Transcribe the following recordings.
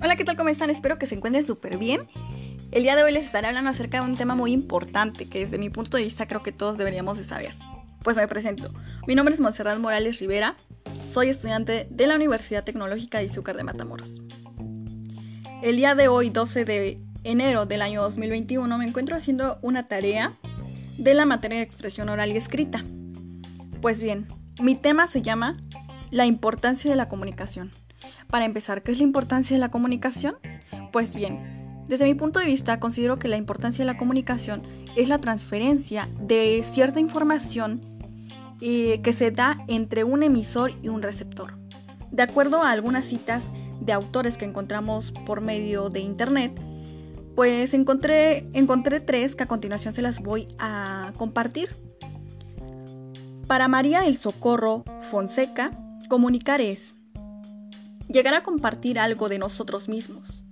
tal? ¿Cómo están? Espero que se encuentren súper bien. El día de hoy les estaré hablando acerca de un tema muy importante que desde mi punto de vista creo que todos deberíamos de saber. Pues me presento. Mi nombre es Monserrat Morales Rivera. Soy estudiante de la Universidad Tecnológica de Izúcar de Matamoros. El día de hoy, 12 de enero del año 2021, me encuentro haciendo una tarea de la materia de expresión oral y escrita. Pues bien, mi tema se llama La importancia de la comunicación. Para empezar, ¿qué es la importancia de la comunicación? Pues bien, desde mi punto de vista considero que la importancia de la comunicación es la transferencia de cierta información eh, que se da entre un emisor y un receptor. De acuerdo a algunas citas de autores que encontramos por medio de internet, pues encontré, encontré tres que a continuación se las voy a compartir. Para María del Socorro Fonseca, comunicar es llegar a compartir algo de nosotros mismos.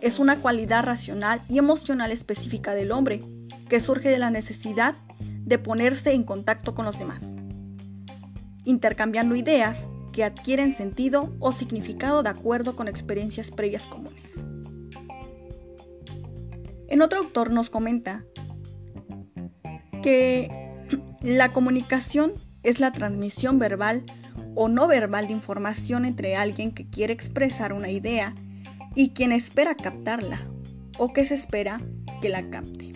Es una cualidad racional y emocional específica del hombre que surge de la necesidad de ponerse en contacto con los demás, intercambiando ideas que adquieren sentido o significado de acuerdo con experiencias previas comunes. En otro autor nos comenta que la comunicación es la transmisión verbal o no verbal de información entre alguien que quiere expresar una idea y quien espera captarla o que se espera que la capte.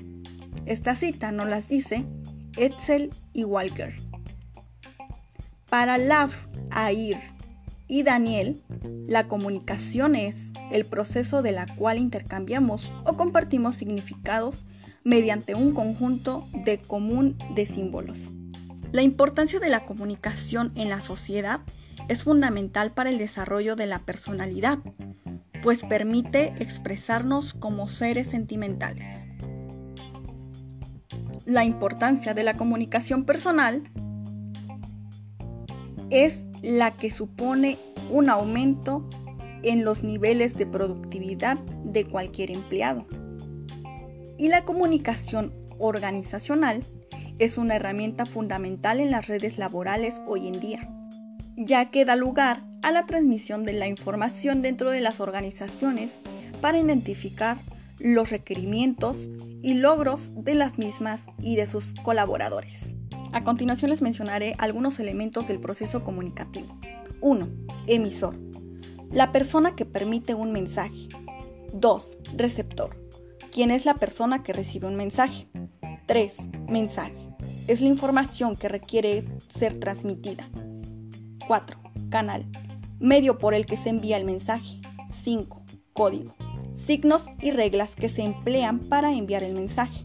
Esta cita nos las dice Etzel y Walker. Para Lav, Air y Daniel, la comunicación es el proceso de la cual intercambiamos o compartimos significados mediante un conjunto de común de símbolos. La importancia de la comunicación en la sociedad es fundamental para el desarrollo de la personalidad, pues permite expresarnos como seres sentimentales. La importancia de la comunicación personal es la que supone un aumento en los niveles de productividad de cualquier empleado. Y la comunicación organizacional es una herramienta fundamental en las redes laborales hoy en día, ya que da lugar a la transmisión de la información dentro de las organizaciones para identificar los requerimientos y logros de las mismas y de sus colaboradores. A continuación les mencionaré algunos elementos del proceso comunicativo. 1. Emisor. La persona que permite un mensaje. 2. Receptor. ¿Quién es la persona que recibe un mensaje? 3. Mensaje. Es la información que requiere ser transmitida. 4. Canal. Medio por el que se envía el mensaje. 5. Código. Signos y reglas que se emplean para enviar el mensaje.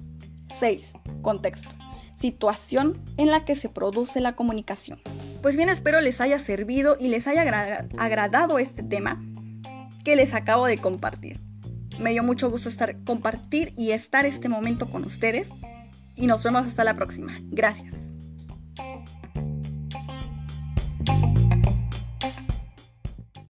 6. Contexto. Situación en la que se produce la comunicación. Pues bien, espero les haya servido y les haya agradado este tema que les acabo de compartir. Me dio mucho gusto estar compartir y estar este momento con ustedes y nos vemos hasta la próxima. Gracias.